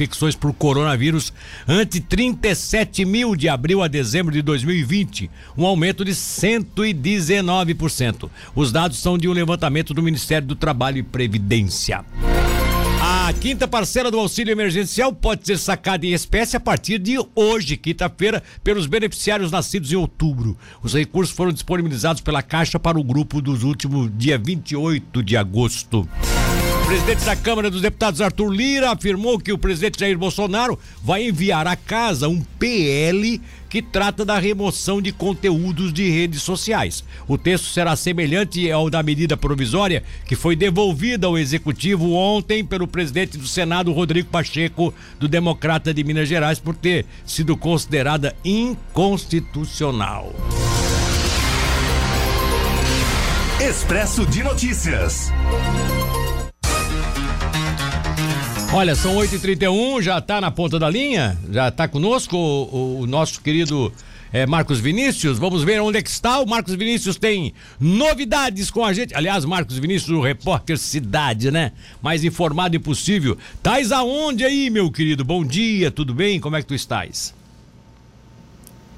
infecções por coronavírus ante 37 mil de abril a dezembro de 2020, um aumento de 119%. Os dados são de um levantamento do Ministério do Trabalho e Previdência. A quinta parcela do auxílio emergencial pode ser sacada em espécie a partir de hoje, quinta-feira, pelos beneficiários nascidos em outubro. Os recursos foram disponibilizados pela Caixa para o grupo dos últimos dia 28 de agosto presidente da Câmara dos Deputados, Arthur Lira, afirmou que o presidente Jair Bolsonaro vai enviar à casa um PL que trata da remoção de conteúdos de redes sociais. O texto será semelhante ao da medida provisória que foi devolvida ao executivo ontem pelo presidente do Senado, Rodrigo Pacheco, do Democrata de Minas Gerais, por ter sido considerada inconstitucional. Expresso de Notícias. Olha, são 8h31, já está na ponta da linha? Já está conosco o, o, nosso querido é, Marcos Vinícius. Vamos ver onde é que está. O Marcos Vinícius tem novidades com a gente. Aliás, Marcos Vinícius, o repórter Cidade, né? Mais informado impossível. Tais aonde aí, meu querido? Bom dia, tudo bem? Como é que tu estás?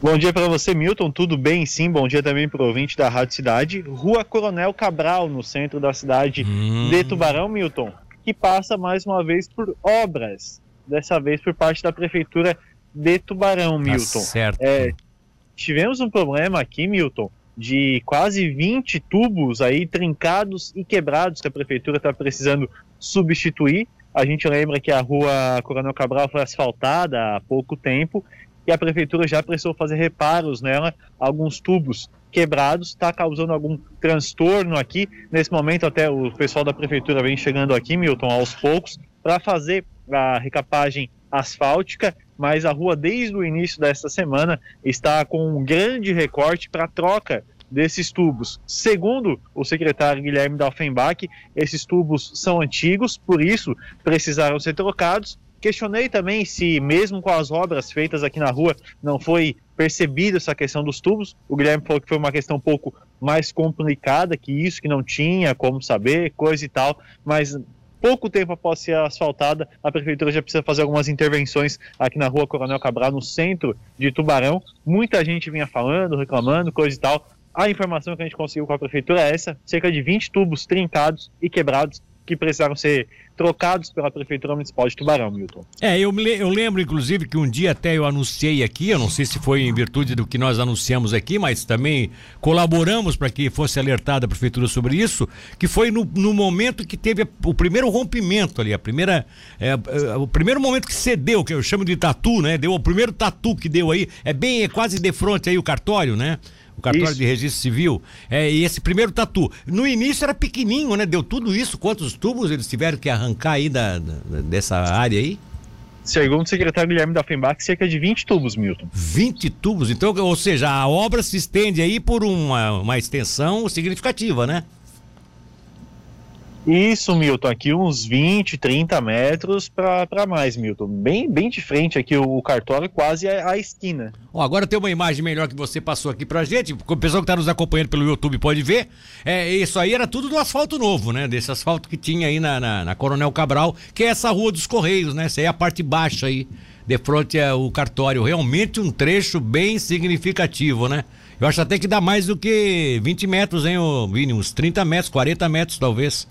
Bom dia para você, Milton. Tudo bem? Sim. Bom dia também para o ouvinte da Rádio Cidade. Rua Coronel Cabral, no centro da cidade hum. de Tubarão, Milton que passa mais uma vez por obras, dessa vez por parte da prefeitura de Tubarão, tá Milton. Tá certo. É, tivemos um problema aqui, Milton, de quase 20 tubos aí trincados e quebrados que a prefeitura está precisando substituir. A gente lembra que a rua Coronel Cabral foi asfaltada há pouco tempo e a prefeitura já precisou fazer reparos nela, alguns tubos quebrados, está causando algum transtorno aqui. Nesse momento, até o pessoal da prefeitura vem chegando aqui, Milton, aos poucos, para fazer a recapagem asfáltica, mas a rua, desde o início desta semana, está com um grande recorte para troca desses tubos. Segundo o secretário Guilherme Dalfenbach, esses tubos são antigos, por isso precisaram ser trocados Questionei também se, mesmo com as obras feitas aqui na rua, não foi percebida essa questão dos tubos. O Guilherme falou que foi uma questão um pouco mais complicada que isso, que não tinha como saber, coisa e tal, mas pouco tempo após ser asfaltada, a prefeitura já precisa fazer algumas intervenções aqui na rua Coronel Cabral, no centro de Tubarão. Muita gente vinha falando, reclamando, coisa e tal. A informação que a gente conseguiu com a prefeitura é essa: cerca de 20 tubos trincados e quebrados que precisaram ser trocados pela Prefeitura Municipal de Tubarão, Milton. É, eu, eu lembro, inclusive, que um dia até eu anunciei aqui, eu não sei se foi em virtude do que nós anunciamos aqui, mas também colaboramos para que fosse alertada a Prefeitura sobre isso, que foi no, no momento que teve o primeiro rompimento ali, a primeira, é, é, o primeiro momento que cedeu, que eu chamo de tatu, né? Deu o primeiro tatu que deu aí, é bem, é quase de frente aí o cartório, né? Cartório isso. de registro civil. É, e esse primeiro tatu. No início era pequenininho, né? Deu tudo isso. Quantos tubos eles tiveram que arrancar aí da, da dessa área aí? Segundo o secretário Guilherme da FEMBAC, cerca de 20 tubos, Milton. 20 tubos? Então, ou seja, a obra se estende aí por uma, uma extensão significativa, né? Isso, Milton, aqui uns 20, 30 metros para mais, Milton. Bem, bem de frente aqui o, cartório, quase à, esquina. Ó, agora tem uma imagem melhor que você passou aqui pra gente. O pessoal que está nos acompanhando pelo YouTube pode ver. É, isso aí era tudo do asfalto novo, né? Desse asfalto que tinha aí na, na, na Coronel Cabral, que é essa rua dos Correios, né? Essa aí é a parte baixa aí, de frente ao cartório. Realmente um trecho bem significativo, né? Eu acho até que dá mais do que 20 metros, hein, Vini? Uns 30 metros, 40 metros talvez.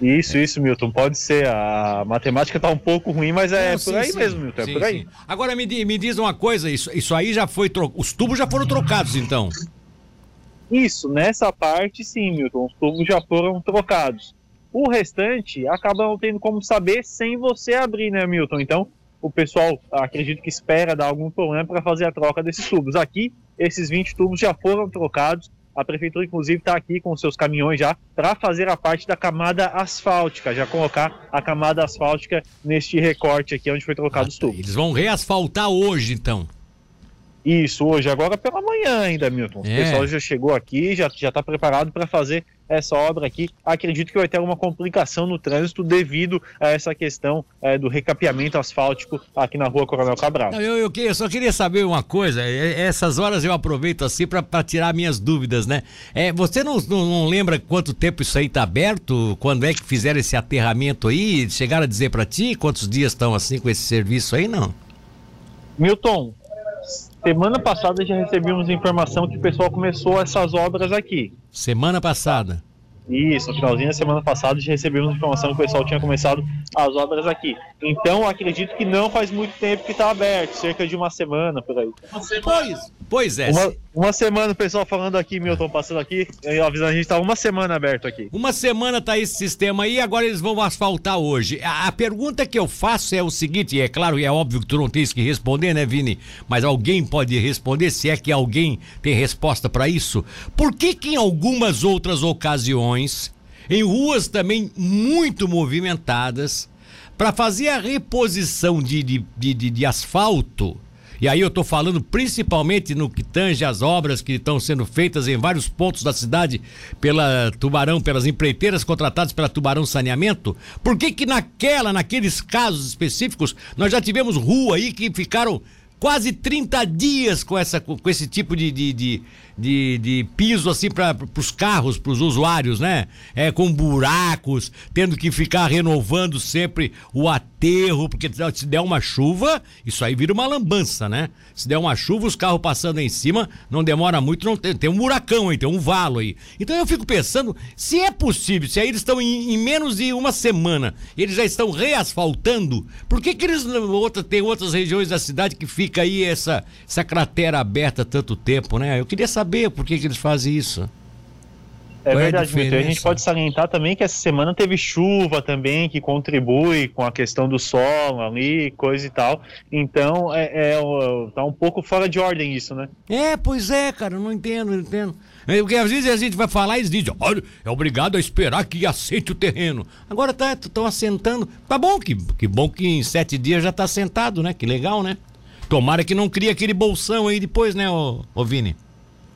Isso, isso, Milton. Pode ser. A matemática tá um pouco ruim, mas é Não, por sim, aí sim. mesmo, Milton. É sim, por aí. Agora me, me diz uma coisa: isso, isso aí já foi. Tro... Os tubos já foram trocados, então? Isso, nessa parte sim, Milton. Os tubos já foram trocados. O restante acaba não tendo como saber sem você abrir, né, Milton? Então, o pessoal acredito que espera dar algum problema para fazer a troca desses tubos. Aqui, esses 20 tubos já foram trocados a prefeitura, inclusive, está aqui com seus caminhões já para fazer a parte da camada asfáltica, já colocar a camada asfáltica neste recorte aqui onde foi trocado ah, os tubos. Eles vão reasfaltar hoje, então. Isso, hoje, agora pela manhã ainda, Milton. É. O pessoal já chegou aqui, já já está preparado para fazer essa obra aqui. Acredito que vai ter alguma complicação no trânsito devido a essa questão eh, do recapeamento asfáltico aqui na rua Coronel Cabral. Não, Eu, eu, eu só queria saber uma coisa, é- é- essas horas eu aproveito assim pra tirar minhas dúvidas, né? É, você não, não, não lembra quanto tempo isso aí tá aberto? Quando é que fizeram esse aterramento aí? Chegaram a dizer pra ti quantos dias estão assim com esse serviço aí, não? Milton, semana passada já recebemos informação que o pessoal começou essas obras aqui. Semana passada. Isso, no finalzinho da semana passada já recebemos informação que o pessoal tinha começado as obras aqui. Então, acredito que não faz muito tempo que está aberto, cerca de uma semana por aí. Pois, pois é. Uma, uma semana o pessoal falando aqui, Milton, passando aqui, avisando a gente está uma semana aberto aqui. Uma semana tá esse sistema aí, agora eles vão asfaltar hoje. A, a pergunta que eu faço é o seguinte, e é claro, e é óbvio que tu não tens que responder, né, Vini? Mas alguém pode responder, se é que alguém tem resposta pra isso. Por que que em algumas outras ocasiões, em ruas também muito movimentadas, para fazer a reposição de, de, de, de- de asfalto, e aí eu tô falando principalmente no que tange as obras que estão sendo feitas em vários pontos da cidade pela Tubarão, pelas empreiteiras contratadas pela Tubarão Saneamento. Por que que naquela, naqueles casos específicos, nós já tivemos rua aí que ficaram quase 30 dias com, essa, com esse tipo de, de, de, de, de piso assim para os carros, para os usuários, né? É, com buracos, tendo que ficar renovando sempre o aterro, porque se der uma chuva, isso aí vira uma lambança, né? Se der uma chuva, os carros passando em cima, não demora muito, não tem, tem um buracão aí, tem um valo aí. Então eu fico pensando, se é possível, se aí eles estão em, em menos de uma semana, eles já estão reasfaltando, por que que eles, outra, tem outras regiões da cidade que fica aí essa, essa cratera aberta tanto tempo, né? Eu queria saber por que que eles fazem isso. É Qual é a verdade, Milton. E a gente pode salientar também que essa semana teve chuva também, que contribui com a questão do solo ali, coisa e tal. Então, é, é, tá um pouco fora de ordem isso, né? É, pois é, cara, eu não entendo, não entendo. É, Porque às vezes a gente vai falar e eles dizem, olha, é obrigado a esperar que aceite o terreno. Agora tá, estão assentando. Tá bom, que, que bom que em sete dias já tá assentado, né? Que legal, né? Tomara que não crie aquele bolsão aí depois, né, ô, ô Vini?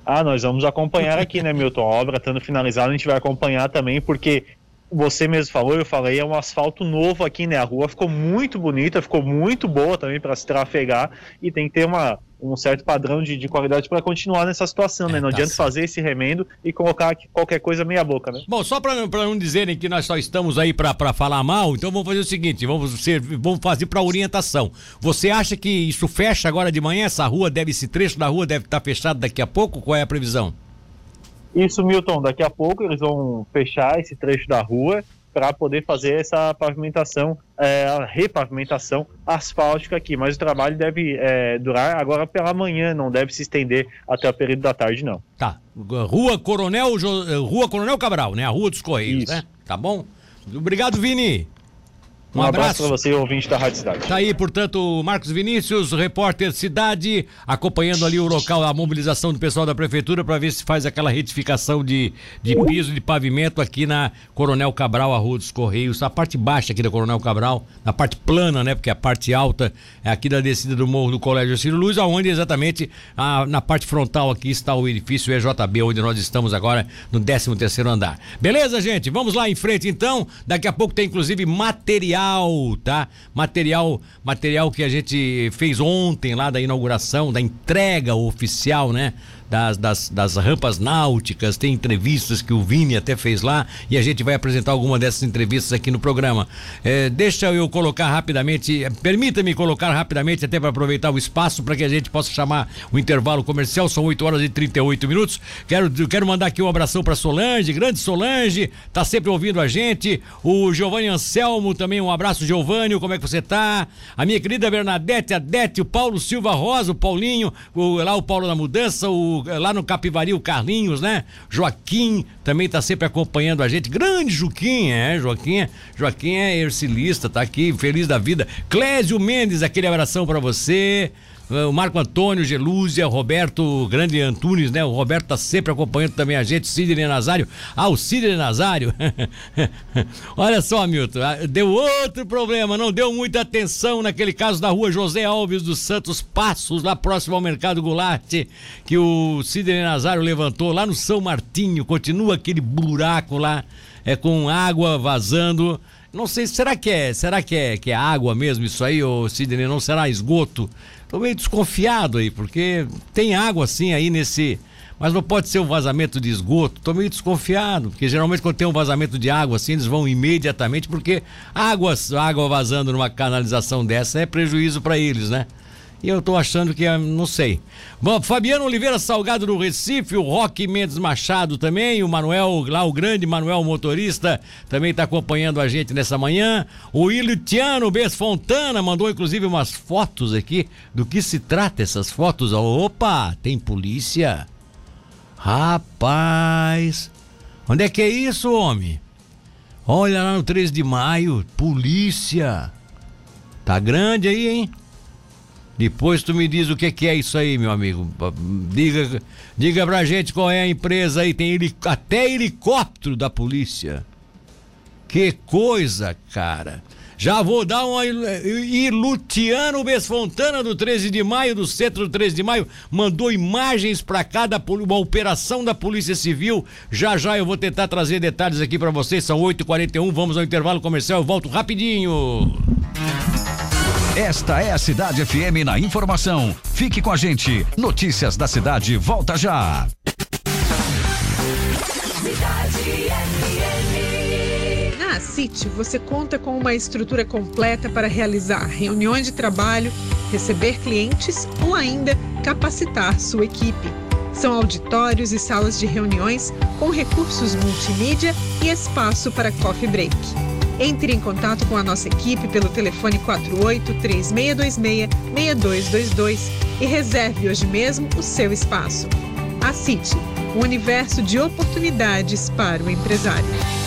Ah, nós vamos acompanhar aqui, né, Milton? A obra estando finalizada, a gente vai acompanhar também, porque você mesmo falou, eu falei, é um asfalto novo aqui, né? A rua ficou muito bonita, ficou muito boa também para se trafegar e tem que ter uma, um certo padrão de, de qualidade para continuar nessa situação, É, né? Não tá adianta certo. fazer esse remendo e colocar qualquer coisa meia boca, né? Bom, só pra, não- dizerem que nós só estamos aí pra falar mal, então vamos fazer o seguinte, vamos, ser, vamos fazer pra orientação. Você acha que isso fecha agora de manhã? Essa rua deve, esse trecho da rua deve estar fechado daqui a pouco? Qual é a previsão? Isso, Milton, daqui a pouco eles vão fechar esse trecho da rua para poder fazer essa pavimentação, é, a repavimentação asfáltica aqui. Mas o trabalho deve é, durar agora pela manhã, não deve se estender até o período da tarde, não. Tá. Rua Coronel, Jo- Rua Coronel Cabral, né? A Rua dos Correios, Isso. né? Tá bom? Obrigado, Vini. Um, Um, abraço abraço. para você, ouvinte da Rádio Cidade. Tá aí, portanto, Marcos Vinícius, repórter Cidade, acompanhando ali o local, a mobilização do pessoal da prefeitura para ver se faz aquela retificação de, de piso, de pavimento aqui na Coronel Cabral, a Rua dos Correios, a parte baixa aqui da Coronel Cabral, na parte plana, né? Porque a parte alta é aqui da descida do Morro do Colégio Ciro Luz, aonde exatamente a- na parte frontal aqui está o edifício EJB, onde nós estamos agora no 13 terceiro andar. Beleza, gente? Vamos lá em frente então. Daqui a pouco tem inclusive material, tá? Material, material que a gente fez ontem lá da inauguração, da entrega oficial, né? Das, das, das rampas náuticas, tem entrevistas que o Vini até fez lá e a gente vai apresentar alguma dessas entrevistas aqui no programa. É, deixa eu colocar rapidamente, eh, permita-me colocar rapidamente, até para aproveitar o espaço, para que a gente possa chamar o intervalo comercial, são 8 horas e 38 minutos. Quero, quero mandar aqui um abração para Solange, grande Solange, tá sempre ouvindo a gente. O Giovanni Anselmo também, um abraço, Giovanni, como é que você tá? A minha querida Bernadette, a Dete, o Paulo Silva Rosa, o Paulinho, o, lá o Paulo da Mudança, o, lá no Capivari, o Carlinhos, né? Joaquim também tá sempre acompanhando a gente. Grande Juquinha, é, Joaquim, Joaquim é ercilista, tá aqui, feliz da vida. Clésio Mendes, aquele abração para você. O Marco Antônio, Gelúzia, Roberto Grande Antunes, né? O Roberto tá sempre acompanhando também a gente, Sidney Nazário. Ah, o Sidney Nazário. Olha só, Milton, ah, deu outro problema, não deu muita atenção naquele caso da rua José Alves dos Santos Passos, lá próximo ao Mercado Goulart, que o Sidney Nazário levantou lá no São Martinho, continua aquele buraco lá, é com água vazando. Não sei, será que é, será que é, que é água mesmo isso aí, ou Sidney, não será esgoto? Tô meio desconfiado aí, porque tem água assim aí nesse. Mas não pode ser um vazamento de esgoto. Tô meio desconfiado, porque geralmente quando tem um vazamento de água assim, eles vão imediatamente, porque água, água vazando numa canalização dessa é prejuízo para eles, né? E eu tô achando que, é, não sei. Bom, Fabiano Oliveira Salgado do Recife, o Roque Mendes Machado também, o Manuel, lá o grande Manuel Motorista, também tá acompanhando a gente nessa manhã. O Ilutiano Bes Fontana mandou inclusive umas fotos aqui. Do que se trata essas fotos? Opa, tem polícia. Rapaz, onde é que é isso, homem? Olha lá no 3 de maio, polícia. Tá grande aí, hein? Depois tu me diz o que, que é isso aí, meu amigo. Diga, diga pra gente qual é a empresa aí. Tem até helicóptero da polícia. Que coisa, cara. Já vou dar uma. E Luciano Besfontana, do 13 de maio, do centro do 13 de maio, mandou imagens para cada uma operação da Polícia Civil. Já já eu vou tentar trazer detalhes aqui para vocês. São 8h41, vamos ao intervalo comercial. Eu volto rapidinho. Esta é a Cidade FM na informação. Fique com a gente. Notícias da cidade volta já. Na CIT, você conta com uma estrutura completa para realizar reuniões de trabalho, receber clientes ou ainda capacitar sua equipe. São auditórios e salas de reuniões com recursos multimídia e espaço para coffee break. Entre em contato com a nossa equipe pelo telefone 48 3626 6222 e reserve hoje mesmo o seu espaço. A City, um universo de oportunidades para o empresário.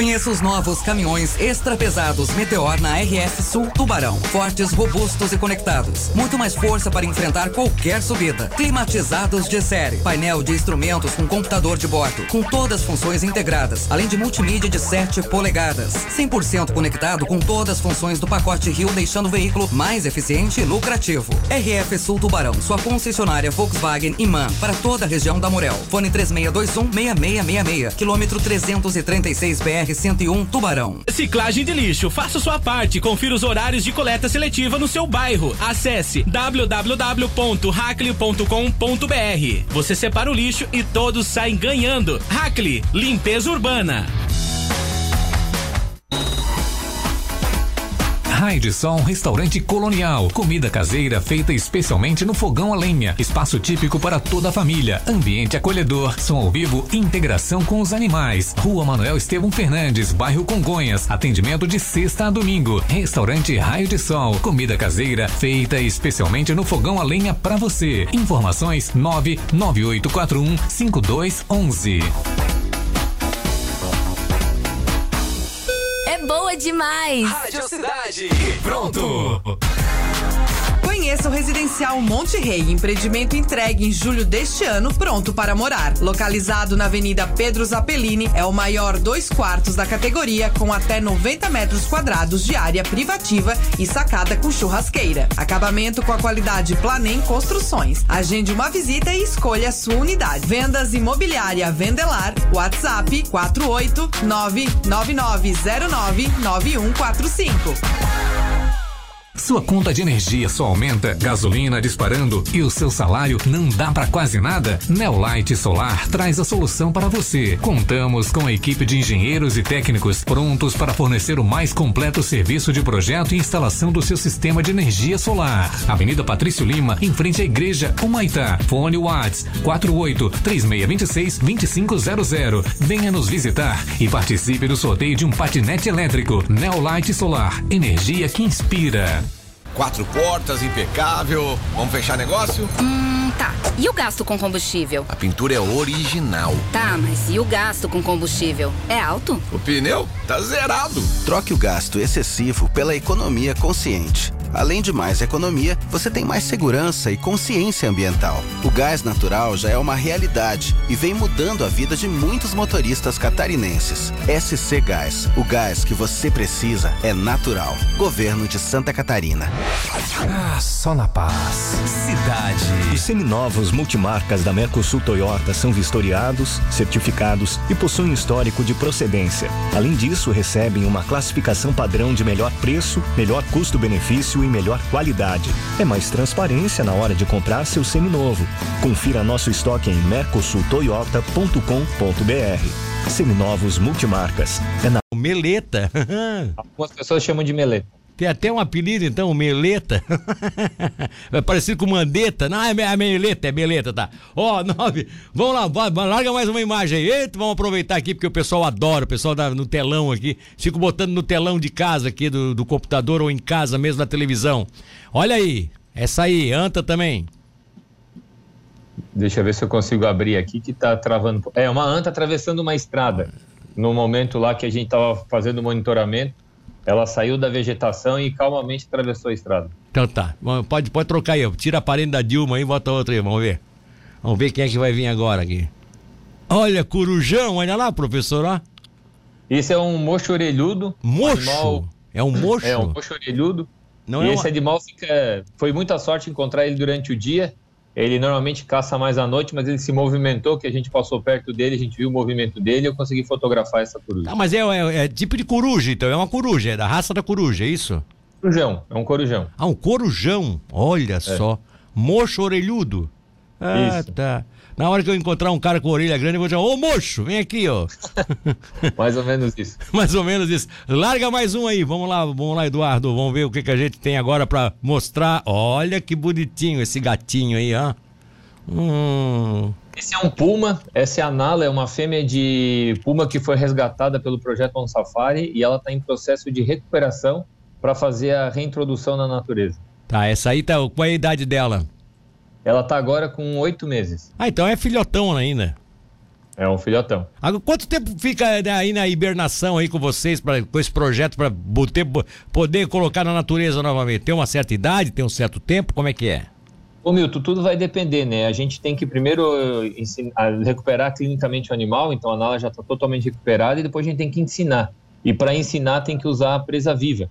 Conheça os novos caminhões extra pesados Meteor na RS Sul Tubarão. Fortes, robustos e conectados. Muito mais força para enfrentar qualquer subida. Climatizados de série. Painel de instrumentos com computador de bordo. Com todas as funções integradas. Além de multimídia de 7 polegadas. 100% conectado com todas as funções do pacote Rio, deixando o veículo mais eficiente e lucrativo. RF Sul Tubarão. Sua concessionária Volkswagen e MAN. Para toda a região da Morel. Fone 3621 6666. Quilômetro 336 BR BR-101 Tubarão. Ciclagem de lixo. Faça sua parte. Confira os horários de coleta seletiva no seu bairro. Acesse www.hackley.com.br. Você separa o lixo e todos saem ganhando. Hackley, limpeza urbana. Sol Restaurante Colonial. Comida caseira feita especialmente no fogão a lenha. Espaço típico para toda a família. Ambiente acolhedor. Som ao vivo integração com os animais. Rua Manuel Estevam Fernandes, bairro Congonhas. Atendimento de sexta a domingo. Restaurante Raio de Sol. Comida caseira feita especialmente no fogão a lenha para você. Informações 99841 5211. Demais. Rádio Cidade. Pronto. Conheça o Residencial Monte Rei, empreendimento entregue em julho deste ano, pronto para morar. Localizado na Avenida Pedro Zappellini, é o maior dois quartos da categoria, com até 90 metros quadrados de área privativa e sacada com churrasqueira. Acabamento com a qualidade Planem Construções. Agende uma visita e escolha a sua unidade. Vendas imobiliária Vendelar, WhatsApp 48999099145. Sua conta de energia só aumenta, gasolina disparando e o seu salário não dá para quase nada? Neolight Solar traz a solução para você. Contamos com a equipe de engenheiros e técnicos prontos para fornecer o mais completo serviço de projeto e instalação do seu sistema de energia solar. Avenida Patrício Lima, em frente à igreja Humaitá. Fone Whats 48 3626 2500. Venha nos visitar e participe do sorteio de um patinete elétrico. Neolight Solar, energia que inspira. Quatro portas, impecável. Vamos fechar negócio? Hum, tá. E o gasto com combustível? A pintura é original. Tá, mas e o gasto com combustível? É alto? O pneu tá zerado. Troque o gasto excessivo pela economia consciente. Além de mais economia, você tem mais segurança e consciência ambiental. O gás natural já é uma realidade e vem mudando a vida de muitos motoristas catarinenses. SC Gás, o gás que você precisa é natural. Governo de Santa Catarina. Ah, só na paz. Cidade. Os seminovos multimarcas da Mercosul Toyota são vistoriados, certificados e possuem histórico de procedência. Além disso, recebem uma classificação padrão de melhor preço, melhor custo-benefício e melhor qualidade. É mais transparência na hora de comprar seu seminovo. Confira nosso estoque em mercosultoyota.com.br. Seminovos multimarcas. É na Meleta. Algumas pessoas chamam de meleta. Tem até um apelido, então, Meleta. é parecido com Mandeta. Não, é a Meleta, é Meleta, tá. Ó, nove. Vamos lá, vai, vai, larga mais uma imagem aí. Eita, vamos aproveitar aqui, porque o pessoal adora, o pessoal dá no telão aqui. Fico botando no telão de casa aqui, do, do computador ou em casa mesmo na televisão. Olha aí, essa aí, Anta também. Deixa eu ver se eu consigo abrir aqui que tá travando. É, uma anta atravessando uma estrada. No momento lá que a gente tava fazendo monitoramento, ela saiu da vegetação e calmamente atravessou a estrada. Então tá, pode, pode trocar aí. Tira a parede da Dilma aí e bota outra aí, vamos ver. Vamos ver quem é que vai vir agora aqui. Olha, corujão, olha lá, professor, ó. Esse é um mocho orelhudo. Mocho? Animal... É um mocho? É um mocho orelhudo. Não e é esse uma... animal fica. Foi muita sorte encontrar ele durante o dia. Ele normalmente caça mais à noite, mas ele se movimentou, que a gente passou perto dele, a gente viu o movimento dele e eu consegui fotografar essa coruja. Ah, mas é, é, é tipo de coruja, então, é uma coruja, é da raça da coruja, é isso? Corujão, é um corujão. Ah, um corujão, olha é. só. Mocho orelhudo. Ah, isso. tá. Na hora que eu encontrar um cara com orelha grande, eu vou dizer, ô mocho, vem aqui, ó. mais ou menos isso. mais ou menos isso. Larga mais um aí, vamos lá, vamos lá, Eduardo, vamos ver o que, que a gente tem agora para mostrar. Olha que bonitinho esse gatinho aí, ó. Hum. Esse é um puma, essa é a Nala, é uma fêmea de puma que foi resgatada pelo projeto On Safari e ela está em processo de recuperação para fazer a reintrodução na natureza. Tá, essa aí tá. Qual é a idade dela? Ela tá agora com oito meses. Ah, então é filhotão ainda. É um filhotão. Agora, quanto tempo fica aí na hibernação aí com vocês, pra, com esse projeto, para poder colocar na natureza novamente? Tem uma certa idade, tem um certo tempo? Como é que é? Ô Milton, tudo vai depender, né? A gente tem que primeiro ensinar, recuperar clinicamente o animal, então a Nala já está totalmente recuperada e depois a gente tem que ensinar. E para ensinar tem que usar a presa viva,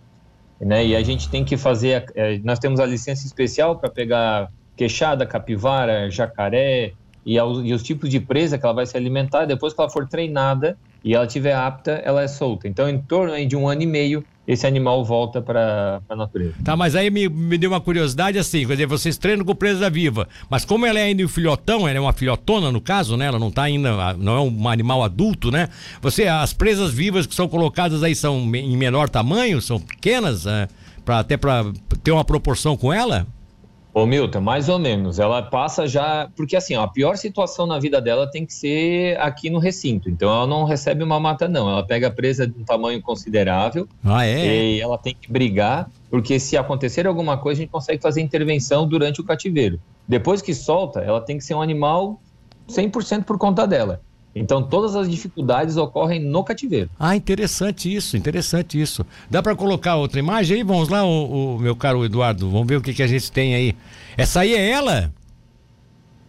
né? E a gente tem que fazer, é, nós temos a licença especial para pegar queixada, capivara, jacaré e, e, os tipos de presa que ela vai se alimentar. Depois que ela for treinada e ela estiver apta, ela é solta. Então, em torno de um ano e meio, esse animal volta para a natureza. Tá, mas aí me, me deu uma curiosidade assim, quer dizer, vocês treinam com presa viva, mas como ela é ainda um filhotão, ela é uma filhotona no caso, né? Ela não tá ainda, não é um animal adulto, né? Você, as presas vivas que são colocadas aí são em menor tamanho, são pequenas, é, pra, até para ter uma proporção com ela? Ô Milton, mais ou menos. Ela passa já. Porque assim, ó, a pior situação na vida dela tem que ser aqui no recinto. Então ela não recebe uma mata, não. Ela pega presa de um tamanho considerável. Ah, é? E ela tem que brigar, porque se acontecer alguma coisa, a gente consegue fazer intervenção durante o cativeiro. Depois que solta, ela tem que ser um animal 100% por conta dela. Então todas as dificuldades ocorrem no cativeiro. Ah, interessante isso, interessante isso. Dá para colocar outra imagem aí? Vamos lá, o, o, meu caro Eduardo, vamos ver o que, que a gente tem aí. Essa aí é ela?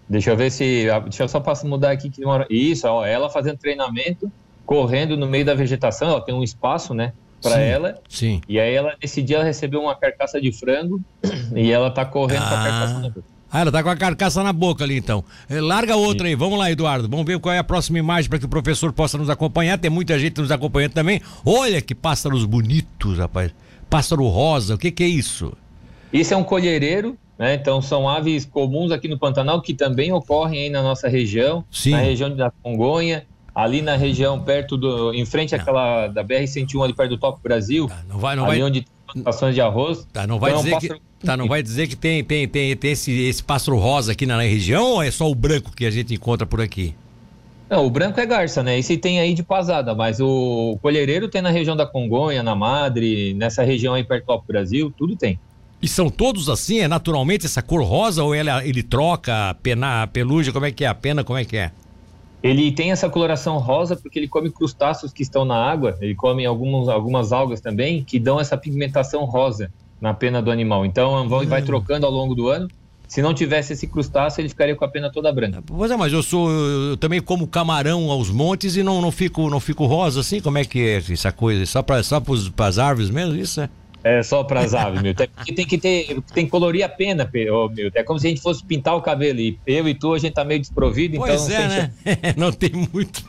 Deixa eu ver se. Deixa eu só passar, mudar aqui. Que Isso, ó, ela fazendo treinamento, correndo no meio da vegetação, ela tem um espaço, né? Para ela. Sim. E aí ela, nesse dia, ela recebeu uma carcaça de frango e ela tá correndo ah. com a carcaça na boca. Ah, ela tá com a carcaça na boca ali então. Eh, larga outra aí, vamos lá, Eduardo. Vamos ver qual é a próxima imagem para que o professor possa nos acompanhar. Tem muita gente nos acompanhando também. Olha que pássaros bonitos, rapaz. Pássaro rosa, o que, que é isso? Isso é um colhereiro, né? Então são aves comuns aqui no Pantanal que também ocorrem aí na nossa região, Sim. na região da Congonha, ali na região perto do, em frente àquela da BR 101 ali perto do Top Brasil. Não vai, não ali vai. onde plantações de arroz. Tá, não vai Então, dizer pássaro- que tá, não vai dizer que tem tem tem, tem esse, esse pássaro rosa aqui na região ou é só o branco que a gente encontra por aqui? Não, o branco é garça, né? Esse tem aí de pasada, mas o colhereiro tem na região da Congonha, na Madre, nessa região aí perto do Brasil, tudo tem. E são todos assim? É naturalmente essa cor rosa ou ela, ele troca a, pena, a pelugem? Como é que é? A pena, como é que é? Ele tem essa coloração rosa porque ele come crustáceos que estão na água, ele come alguns, algumas algas também que dão essa pigmentação rosa na pena do animal. Então vai, vai trocando ao longo do ano. Se não tivesse esse crustáceo, ele ficaria com a pena toda branca. Pois é, mas eu sou. Eu também como camarão aos montes e não, não, fico, não fico rosa assim? Como é que é essa coisa? Só para só as árvores mesmo, isso é? É só para as aves, meu. Porque tem que ter, tem que colorir a pena, meu. É como se a gente fosse pintar o cabelo. E eu e tu, a gente tá meio desprovido, pois então. É, né? não tem muito.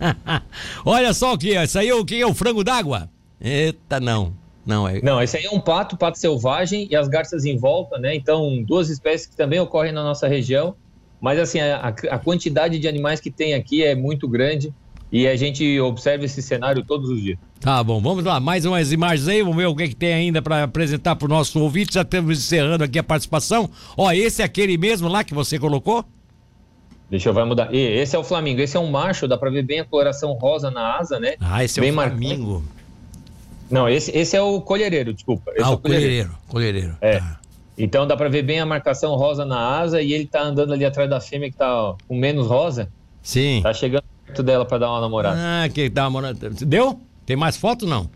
Olha só o que é. Isso aí é o que é o frango d'água? Eita, não. Não, é... não, esse aí é um pato, pato selvagem e as garças em volta, né? Então, duas espécies que também ocorrem na nossa região. Mas, assim, a, a quantidade de animais que tem aqui é muito grande e a gente observa esse cenário todos os dias. Tá bom, vamos lá, mais umas imagens aí, vamos ver o que, é que tem ainda para apresentar para o nosso ouvinte. Já estamos encerrando aqui a participação. Ó, esse é aquele mesmo lá que você colocou? Deixa eu vai mudar. E, esse é o Flamingo, esse é um macho, dá para ver bem a coloração rosa na asa, né? Ah, esse bem é o Flamingo. Marcante. Não, esse, esse é o colhereiro, desculpa. Esse ah, é o colhereiro, colhereiro. É. Tá. Então dá para ver bem a marcação rosa na asa e ele tá andando ali atrás da fêmea que tá com menos rosa. Sim. Tá chegando perto dela para dar uma namorada. Ah, que dá uma namorada. Deu? Tem mais foto não?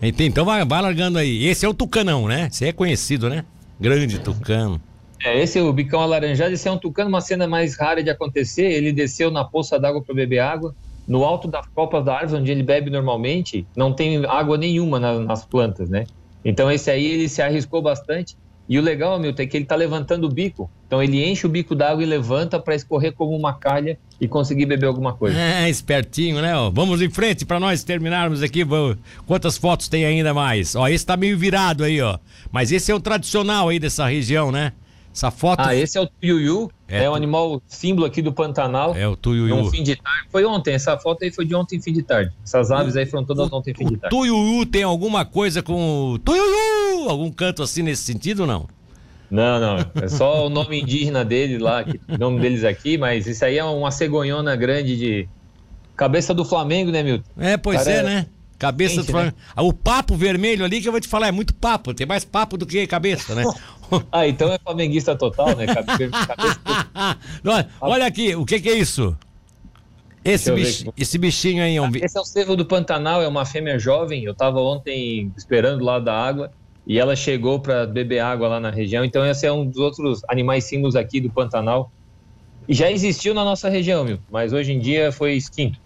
Tem, então vai, vai largando aí. Esse é o tucanão, né? Esse é conhecido, né? Grande tucano. É, esse é o bicão alaranjado, esse é um tucano, uma cena mais rara de acontecer. Ele desceu na poça d'água para beber água no alto das copas da árvore onde ele bebe normalmente, não tem água nenhuma na, nas plantas, né? Então esse aí ele se arriscou bastante. E o legal, Milton, é que ele está levantando o bico. Então ele enche o bico d'água e levanta para escorrer como uma calha e conseguir beber alguma coisa. É, espertinho, né? Ó, vamos em frente para nós terminarmos aqui. Vamos... Quantas fotos tem ainda mais? Ó, esse está meio virado aí, ó. Mas esse é o tradicional aí dessa região, né? Essa foto. Ah, esse é o tuiuiu, é, é um animal símbolo aqui do Pantanal. É o tuiuiu. Um fim de tarde. Foi ontem, essa foto aí foi de ontem fim de tarde. Essas aves aí foram todas o, ontem fim de tarde. Tuiuiu tem alguma coisa com tuiuiu? Algum canto assim nesse sentido ou não? Não, não. É só o nome indígena dele lá, o nome deles aqui, mas isso aí é uma cegonhona grande de cabeça do Flamengo, né, Milton? É, pois Cara, é, né? Cabeça Gente, do Flamengo. Né? O papo vermelho ali que eu vou te falar é muito papo, tem mais papo do que cabeça, né? ah, então é flamenguista total, né? Cabeça... Olha aqui, o que, que é isso? Esse, bich... esse bichinho aí é um. Esse é o cervo do Pantanal, é uma fêmea jovem. Eu estava ontem esperando lá da água e ela chegou para beber água lá na região. Então, esse é um dos outros animais símbolos aqui do Pantanal. E já existiu na nossa região, meu, mas hoje em dia foi extinto.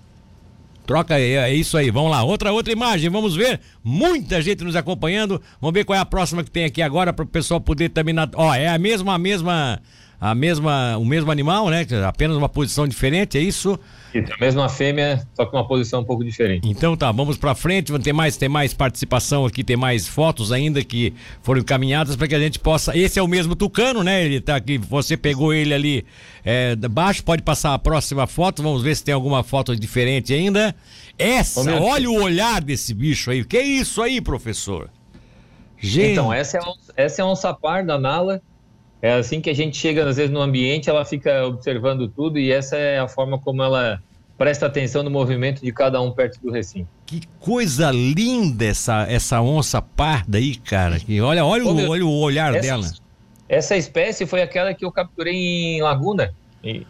Troca aí, é isso aí. Vamos lá, outra outra imagem, vamos ver. Muita gente nos acompanhando. Vamos ver qual é a próxima que tem aqui agora para o pessoal poder terminar. Ó, é a mesma a mesma a mesma o mesmo animal, né? Apenas uma posição diferente, é isso? A mesma fêmea, só com uma posição um pouco diferente. Então tá, vamos para frente, vamos ter mais, ter mais participação aqui, tem mais fotos ainda que foram encaminhadas para que a gente possa. Esse é o mesmo tucano, né? Ele tá aqui, você pegou ele ali é, baixo, pode passar a próxima foto, vamos ver se tem alguma foto diferente ainda. Essa, olha o olhar desse bicho aí. Que é isso aí, professor? Gente. Então, essa é, essa é a onça parda, Nala. É assim que a gente chega, às vezes, no ambiente, ela fica observando tudo e essa é a forma como ela presta atenção no movimento de cada um perto do recinto. Que coisa linda essa, essa onça parda aí, cara. Que olha, olha, Ô, o, meu, olha o olhar essa, dela. Essa espécie foi aquela que eu capturei em Laguna. E...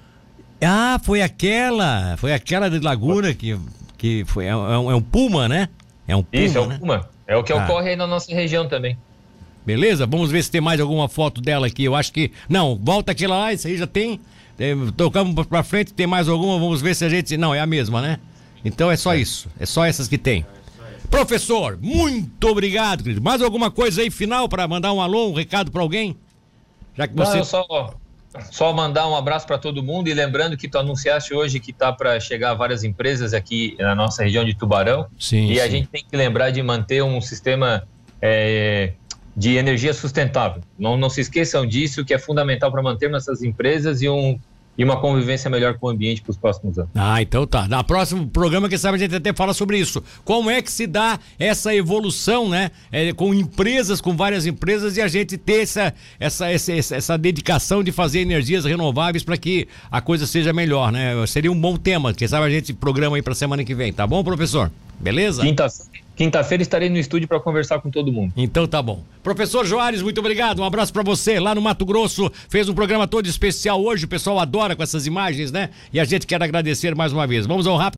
Ah, foi aquela. Foi aquela de Laguna que, que foi. É um, é um puma, né? É um puma. Isso, é um né? puma. É o que ah. ocorre aí na nossa região também. Beleza? Vamos ver se tem mais alguma foto dela aqui. Eu acho que. Não, volta aquela lá, isso aí já tem. Tocamos pra frente, tem mais alguma, vamos ver se a gente. Não, é a mesma, né? Então é só é. isso. É só essas que tem. Professor, muito obrigado, querido. Mais alguma coisa aí final para mandar um alô, um recado para alguém? Já que você. Não, só, só mandar um abraço para todo mundo e lembrando que tu anunciaste hoje que tá para chegar várias empresas aqui na nossa região de Tubarão. Sim. E sim. a gente tem que lembrar de manter um sistema é, de energia sustentável. Não, não se esqueçam disso, que é fundamental para mantermos essas empresas e, um, e uma convivência melhor com o ambiente para os próximos anos. Ah, então tá. Na próximo programa, quem sabe a gente até fala sobre isso. Como é que se dá essa evolução, né? É, com empresas, com várias empresas e a gente ter essa, essa, essa, essa dedicação de fazer energias renováveis para que a coisa seja melhor, né? Seria um bom tema. Quem sabe a gente programa aí para semana que vem, tá bom, professor? Beleza? Quinta, Quinta-feira estarei no estúdio para conversar com todo mundo. Então tá bom. Professor Joares, muito obrigado. Um abraço para você. Lá no Mato Grosso, fez um programa todo especial hoje. O pessoal adora com essas imagens, né? E a gente quer agradecer mais uma vez. Vamos ao rápido.